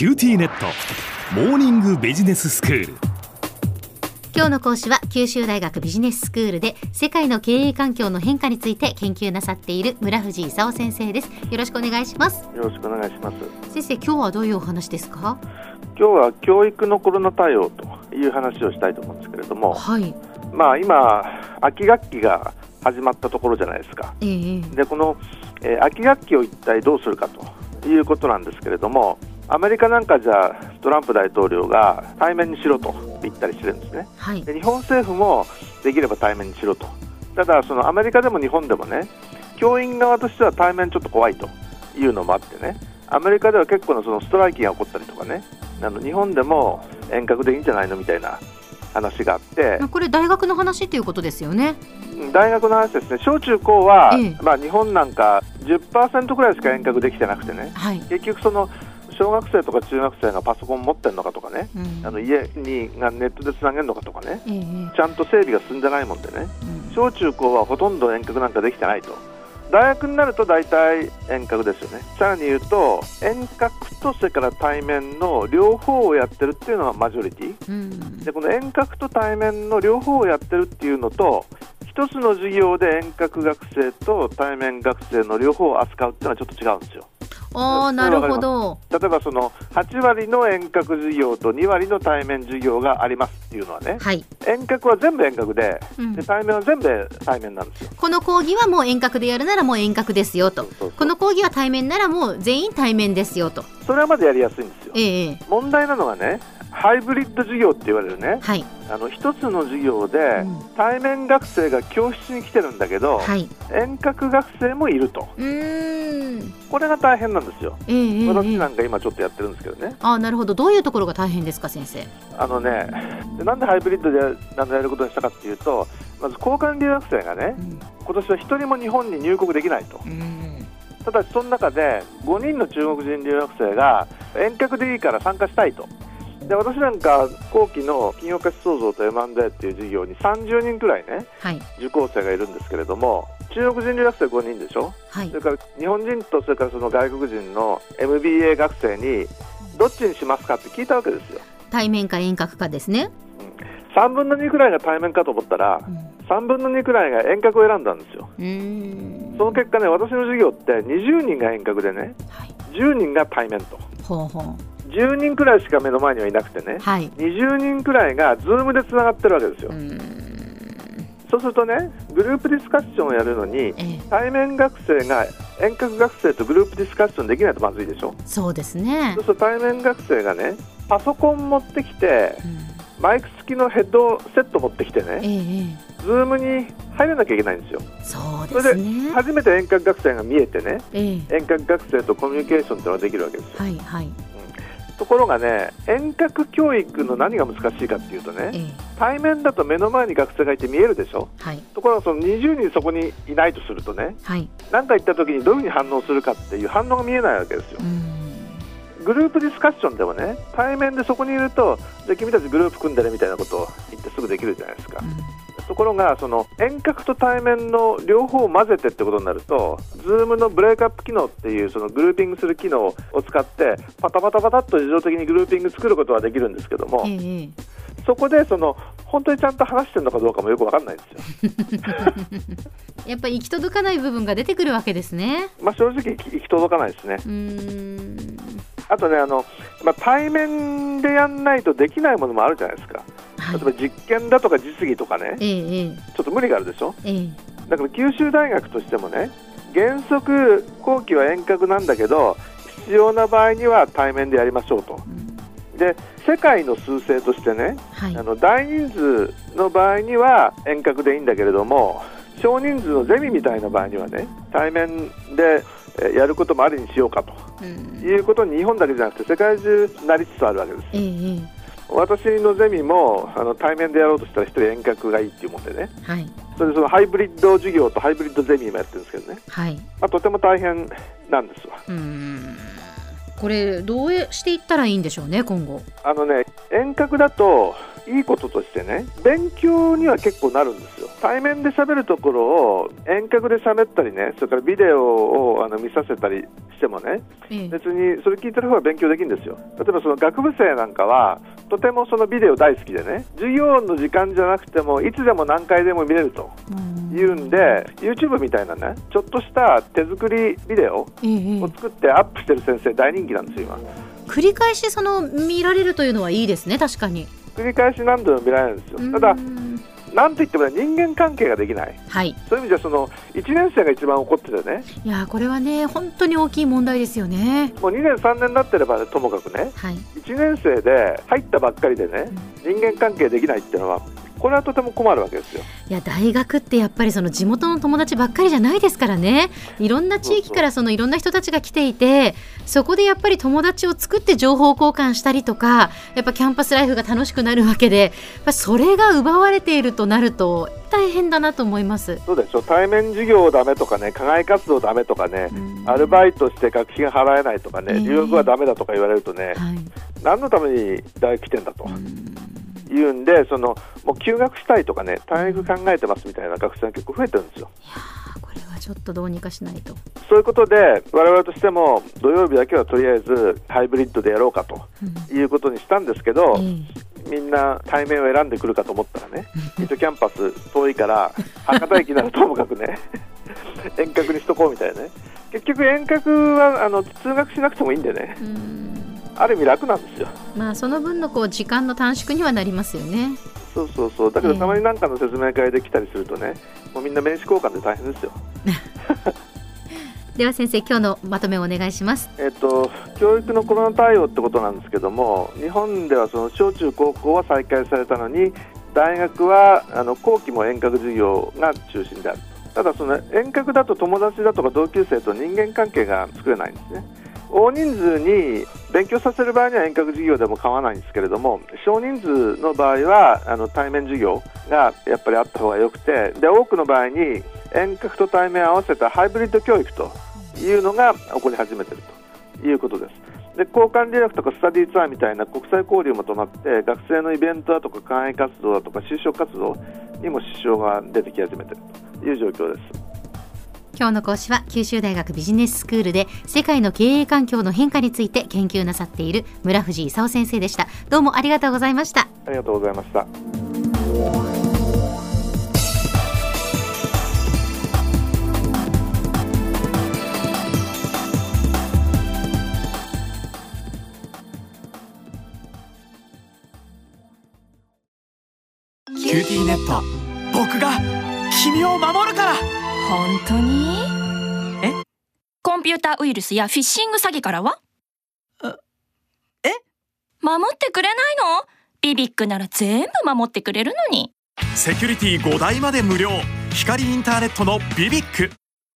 QTnet。モーニングビジネススクール。今日の講師は九州大学ビジネススクールで世界の経営環境の変化について研究なさっている村藤勲先生です。よろしくお願いします。よろしくお願いします。先生今日はどういうお話ですか？今日は教育のコロナ対応という話をしたいと思うんですけれどもはい。まあ今秋学期が始まったところじゃないですか。ええ。でこの、えー秋学期を一体どうするかということなんですけれどもアメリカなんかじゃトランプ大統領が対面にしろと言ったりしてるんですね。はい。で日本政府もできれば対面にしろと。ただそのアメリカでも日本でもね教員側としては対面ちょっと怖いというのもあってね。アメリカでは結構なそのストライキが起こったりとかね。あの日本でも遠隔でいいんじゃないのみたいな話があって。まあこれ大学の話っていうことですよね。大学の話ですね。小中高は、ええ。まあ、日本なんか10%くらいしか遠隔できてなくてね。はい、結局その小学生とか中学生がパソコン持ってるのかとかね。うん。あの家にがネットでつなげるのかとかね。ええ。ちゃんと整備が進んでないもんでね。うん。小中高はほとんど遠隔なんかできてないと。大学になると大体遠隔ですよね。さらに言うと遠隔とそれから対面の両方をやってるっていうのがマジョリティ。うん。でこの遠隔と対面の両方をやってるっていうのと一つの授業で遠隔学生と対面学生の両方を扱うっていうのはちょっと違うんですよああなるほど。例えばその8割の遠隔授業と2割の対面授業がありますっていうのはねはい、遠隔は全部遠隔でうん。で対面は全部対面なんですよ。この講義はもう遠隔でやるならもう遠隔ですよと。そうそうそう。この講義は対面ならもう全員対面ですよと。それはまだやりやすいんですよ。ええ。問題なのがねハイブリッド授業って言われるね。はい、あの一つの授業でうん。対面学生が教室に来てるんだけど、はい、遠隔学生もいると。これが大変なんですよ。ええええええ。私なんか今ちょっとやってるんですけどね。ああなるほど。どういうところが大変ですか先生？あのねでなんでハイブリッドであのやることにしたかっていうとまず交換留学生がねうん。今年は一人も日本に入国できないと。うん。ただしその中で5人の中国人留学生が遠隔でいいから参加したいとで私なんか後期の企業価値創造と M&A っていう授業に30人くらいねはい。受講生がいるんですけれども中国人留学生5人でしょ？はい。それから日本人とそれからその外国人の MBA 学生にどっちにしますかって聞いたわけですよ。対面か遠隔かですね、3分の2くらいが対面かと思ったらうん。3分の2くらいが遠隔を選んだんですよ。うーん。その結果ね私の授業って20人が遠隔でねはい。10人が対面と。ほうほ10人くらいしか目の前にはいなくてねうはい。20人くらいが Zoom でつながってるわけですよ。そうするとねグループディスカッションをやるのにええ。対面学生が遠隔学生とグループディスカッションできないとまずいでしょ。そうですね。そうすると対面学生がねパソコン持ってきてうん。マイク付きのヘッドセット持ってきてえねええ。Zoom に入らなきゃいけないんですよ。えそうそれでですね初めて遠隔学生が見えてねええ。遠隔学生とコミュニケーションっていうのができるわけですよ。はいはいところがね遠隔教育の何が難しいかっていうとねええ。対面だと目の前に学生がいて見えるでしょ？はい。ところがその20人そこにいないとするとねはい。何か言った時にどういうふうに反応するかっていう反応が見えないわけですよ。グループディスカッションでもね対面でそこにいるとで君たちグループ組んでねみたいなことを言ってすぐできるじゃないですか。うんところがその遠隔と対面の両方を混ぜてってことになると Zoom のブレイクアップ機能っていうそのグルーピングする機能を使ってパタパタパタっと自動的にグルーピング作ることはできるんですけどもそこでその本当にちゃんと話してるのかどうかもよくわかんないんですよ。やっぱり行き届かない部分が出てくるわけですねまあ正直行き届かないですね。あとねあの、まあ、対面でやんないとできないものもあるじゃないですか。はい。例えば実験だとか実技とかねちょっと無理があるでしょ？だから九州大学としてもね原則後期は遠隔なんだけど必要な場合には対面でやりましょうと。うん。で世界の数勢としてねはい。あの大人数の場合には遠隔でいいんだけれども少人数のゼミみたいな場合にはね対面でえーやることもありにしようかと。うん。いうことに日本だけじゃなくて世界中なりつつあるわけです私のゼミもあの対面でやろうとしたら一人遠隔がいいっていうもんでね。はい。それでそのハイブリッド授業とハイブリッドゼミもやってるんですけどね、はい。まあ、とても大変なんですわ。うーん。これどうしていったらいいんでしょうね今後。あのね遠隔だといいこととしてね勉強には結構なるんですよ。対面で喋るところを遠隔で喋ったりねそれからビデオをあの見させたりしてもねええ。別にそれ聞いてる方が勉強できるんですよ。例えばその学部生なんかはとてもそのビデオ大好きでね授業の時間じゃなくてもいつでも何回でも見れるとうん。いうんで YouTube みたいなねちょっとした手作りビデオを作ってアップしてる先生大人気なんですよ今。繰り返しその見られるというのはいいですね確かに繰り返し何度も見られるんですよ。ただうんなんといってもね人間関係ができない。はい。そういう意味ではその1年生が一番怒っててね。いやーこれはね本当に大きい問題ですよね。もう2年3年になってれば、ね、ともかくね。はい。1年生で入ったばっかりでね人間関係できないっていうのはこれはとても困るわけですよ。いや大学ってやっぱりその地元の友達ばっかりじゃないですからね。いろんな地域からそのいろんな人たちが来ていてそこでやっぱり友達を作って情報交換したりとかやっぱキャンパスライフが楽しくなるわけでそれが奪われているとなると大変だなと思います。そうでしょ対面授業ダメとかね課外活動ダメとかねうん。アルバイトして学費が払えないとかねええ。留学はダメだとか言われるとねはい。何のために大学来てんだというんでそのもう休学したいとかね退学考えてますみたいな学生が結構増えてるんですよ。これはちょっとどうにかしないと。そういうことで我々としても土曜日だけはとりあえずハイブリッドでやろうかということにしたんですけど、えみんな対面を選んでくるかと思ったらね、ミートキャンパス遠いから、博多駅ならともかくね、遠隔にしとこうみたいなね、結局、遠隔はあの通学しなくてもいいんでね、えうんある意味楽なんですよ。まあその分のこう時間の短縮にはなりますよね。そうそうそう、だけどええたまになんかの説明会で来たりするとね、もうみんな名刺交換で大変ですよ。では先生今日のまとめをお願いします。えっと、教育のコロナ対応ってことなんですけども、日本ではその小中高校は再開されたのに、大学はあの後期も遠隔授業が中心であると、ただ、その遠隔だと友達だとか同級生と人間関係が作れないんですね。大人数に勉強させる場合には遠隔授業でも構わないんですけれども少人数の場合はあの対面授業がやっぱりあった方がよくてで多くの場合に遠隔と対面を合わせたハイブリッド教育というのが起こり始めているということです。で交換留学とかスタディーツアーみたいな国際交流も止まって学生のイベントだとか課外活動だとか就職活動にも支障が出てき始めているという状況です。今日の講師は九州大学ビジネススクールで世界の経営環境の変化について研究なさっている村藤勲先生でした。どうもありがとうございました。ありがとうございました。キューティーネット僕が君を守るから本当に？え？コンピューターウイルスやフィッシング詐欺からは？え？守ってくれないの？ BBIQなら全部守ってくれるのに。セキュリティ5台まで無料。光インターネットの BBIQ